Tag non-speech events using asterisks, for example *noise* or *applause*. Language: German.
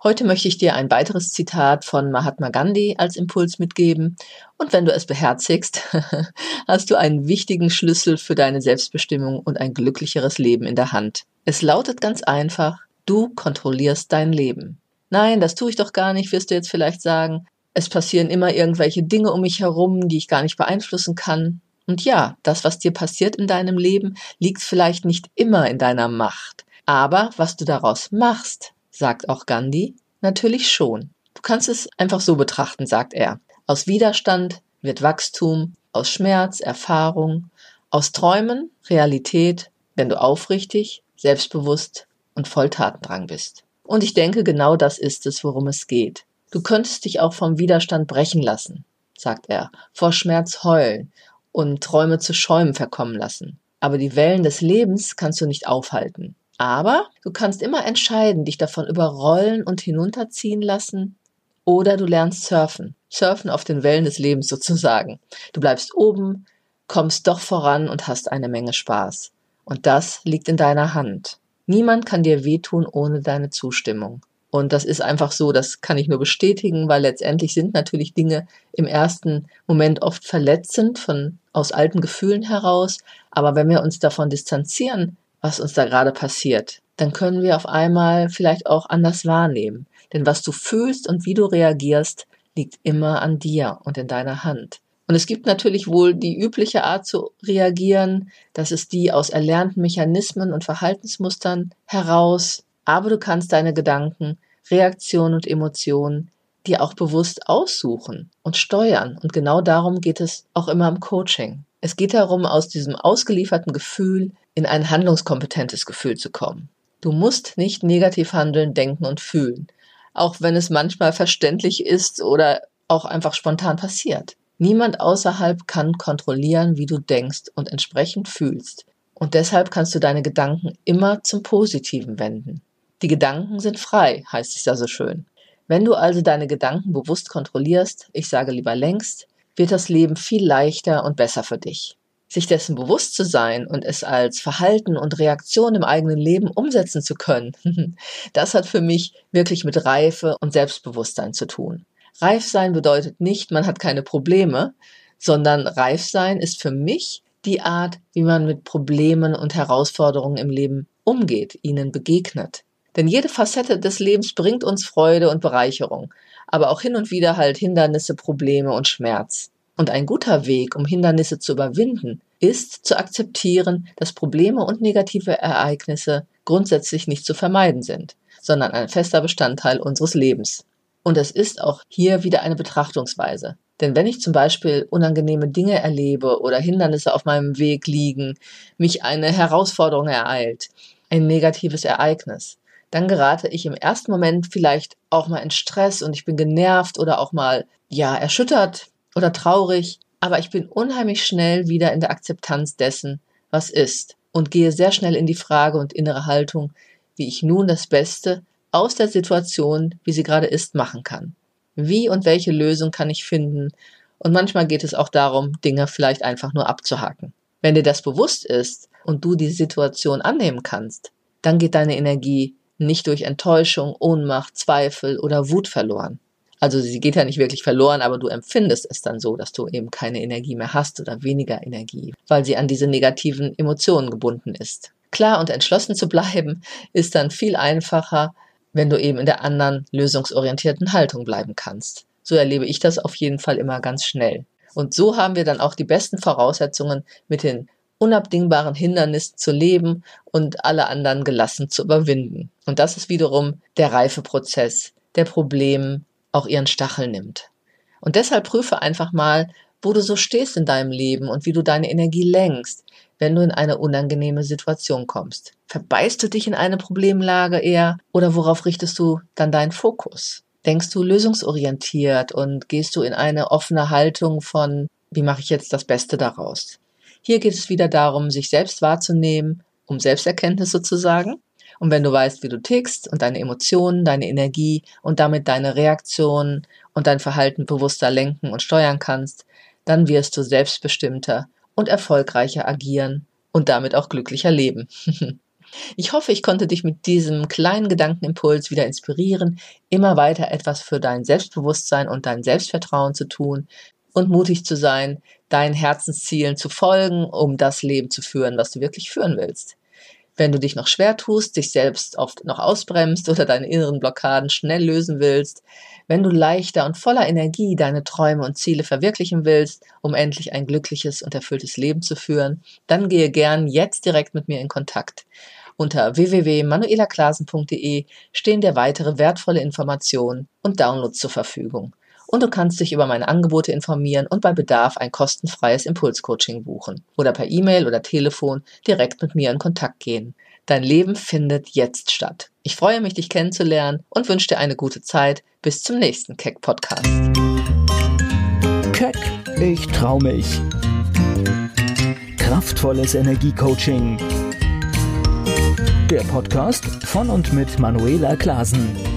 Heute möchte ich dir ein weiteres Zitat von Mahatma Gandhi als Impuls mitgeben. Und wenn du es beherzigst, *laughs* hast du einen wichtigen Schlüssel für deine Selbstbestimmung und ein glücklicheres Leben in der Hand. Es lautet ganz einfach, du kontrollierst dein Leben. Nein, das tue ich doch gar nicht, wirst du jetzt vielleicht sagen. Es passieren immer irgendwelche Dinge um mich herum, die ich gar nicht beeinflussen kann. Und ja, das, was dir passiert in deinem Leben, liegt vielleicht nicht immer in deiner Macht. Aber was du daraus machst, sagt auch Gandhi, natürlich schon. Du kannst es einfach so betrachten, sagt er. Aus Widerstand wird Wachstum, aus Schmerz Erfahrung, aus Träumen Realität, wenn du aufrichtig, selbstbewusst und voll Tatendrang bist. Und ich denke, genau das ist es, worum es geht. Du könntest dich auch vom Widerstand brechen lassen, sagt er, vor Schmerz heulen und Träume zu Schäumen verkommen lassen. Aber die Wellen des Lebens kannst du nicht aufhalten. Aber du kannst immer entscheiden, dich davon überrollen und hinunterziehen lassen oder du lernst surfen. Surfen auf den Wellen des Lebens sozusagen. Du bleibst oben, kommst doch voran und hast eine Menge Spaß. Und das liegt in deiner Hand. Niemand kann dir wehtun ohne deine Zustimmung. Und das ist einfach so, das kann ich nur bestätigen, weil letztendlich sind natürlich Dinge im ersten Moment oft verletzend von aus alten Gefühlen heraus. Aber wenn wir uns davon distanzieren, was uns da gerade passiert, dann können wir auf einmal vielleicht auch anders wahrnehmen. Denn was du fühlst und wie du reagierst, liegt immer an dir und in deiner Hand. Und es gibt natürlich wohl die übliche Art zu reagieren, das ist die aus erlernten Mechanismen und Verhaltensmustern heraus, aber du kannst deine Gedanken, Reaktionen und Emotionen dir auch bewusst aussuchen und steuern. Und genau darum geht es auch immer im Coaching. Es geht darum, aus diesem ausgelieferten Gefühl in ein handlungskompetentes Gefühl zu kommen. Du musst nicht negativ handeln, denken und fühlen, auch wenn es manchmal verständlich ist oder auch einfach spontan passiert. Niemand außerhalb kann kontrollieren, wie du denkst und entsprechend fühlst. Und deshalb kannst du deine Gedanken immer zum Positiven wenden. Die Gedanken sind frei, heißt es ja so schön. Wenn du also deine Gedanken bewusst kontrollierst, ich sage lieber längst, wird das Leben viel leichter und besser für dich sich dessen bewusst zu sein und es als Verhalten und Reaktion im eigenen Leben umsetzen zu können, *laughs* das hat für mich wirklich mit Reife und Selbstbewusstsein zu tun. Reif sein bedeutet nicht, man hat keine Probleme, sondern reif sein ist für mich die Art, wie man mit Problemen und Herausforderungen im Leben umgeht, ihnen begegnet. Denn jede Facette des Lebens bringt uns Freude und Bereicherung, aber auch hin und wieder halt Hindernisse, Probleme und Schmerz. Und ein guter Weg, um Hindernisse zu überwinden, ist zu akzeptieren, dass Probleme und negative Ereignisse grundsätzlich nicht zu vermeiden sind, sondern ein fester Bestandteil unseres Lebens. Und es ist auch hier wieder eine Betrachtungsweise. Denn wenn ich zum Beispiel unangenehme Dinge erlebe oder Hindernisse auf meinem Weg liegen, mich eine Herausforderung ereilt, ein negatives Ereignis, dann gerate ich im ersten Moment vielleicht auch mal in Stress und ich bin genervt oder auch mal, ja, erschüttert, oder traurig, aber ich bin unheimlich schnell wieder in der Akzeptanz dessen, was ist und gehe sehr schnell in die Frage und innere Haltung, wie ich nun das Beste aus der Situation, wie sie gerade ist, machen kann. Wie und welche Lösung kann ich finden? Und manchmal geht es auch darum, Dinge vielleicht einfach nur abzuhaken. Wenn dir das bewusst ist und du die Situation annehmen kannst, dann geht deine Energie nicht durch Enttäuschung, Ohnmacht, Zweifel oder Wut verloren. Also sie geht ja nicht wirklich verloren, aber du empfindest es dann so, dass du eben keine Energie mehr hast oder weniger Energie, weil sie an diese negativen Emotionen gebunden ist. Klar und entschlossen zu bleiben, ist dann viel einfacher, wenn du eben in der anderen lösungsorientierten Haltung bleiben kannst. So erlebe ich das auf jeden Fall immer ganz schnell. Und so haben wir dann auch die besten Voraussetzungen, mit den unabdingbaren Hindernissen zu leben und alle anderen gelassen zu überwinden. Und das ist wiederum der Reifeprozess der Problem, auch ihren Stachel nimmt. Und deshalb prüfe einfach mal, wo du so stehst in deinem Leben und wie du deine Energie lenkst, wenn du in eine unangenehme Situation kommst. Verbeißt du dich in eine Problemlage eher oder worauf richtest du dann deinen Fokus? Denkst du lösungsorientiert und gehst du in eine offene Haltung von, wie mache ich jetzt das Beste daraus? Hier geht es wieder darum, sich selbst wahrzunehmen, um Selbsterkenntnis sozusagen. Und wenn du weißt, wie du tickst und deine Emotionen, deine Energie und damit deine Reaktionen und dein Verhalten bewusster lenken und steuern kannst, dann wirst du selbstbestimmter und erfolgreicher agieren und damit auch glücklicher leben. *laughs* Ich hoffe, ich konnte dich mit diesem kleinen Gedankenimpuls wieder inspirieren, immer weiter etwas für dein Selbstbewusstsein und dein Selbstvertrauen zu tun und mutig zu sein, deinen Herzenszielen zu folgen, um das Leben zu führen, was du wirklich führen willst. Wenn du dich noch schwer tust, dich selbst oft noch ausbremst oder deine inneren Blockaden schnell lösen willst, wenn du leichter und voller Energie deine Träume und Ziele verwirklichen willst, um endlich ein glückliches und erfülltes Leben zu führen, dann gehe gern jetzt direkt mit mir in Kontakt. Unter www.manuelaklasen.de stehen dir weitere wertvolle Informationen und Downloads zur Verfügung und du kannst dich über meine Angebote informieren und bei Bedarf ein kostenfreies Impulscoaching buchen oder per E-Mail oder Telefon direkt mit mir in Kontakt gehen. Dein Leben findet jetzt statt. Ich freue mich, dich kennenzulernen und wünsche dir eine gute Zeit. Bis zum nächsten Keck Podcast. Keck, ich trau mich. Kraftvolles Energiecoaching. Der Podcast von und mit Manuela Klasen.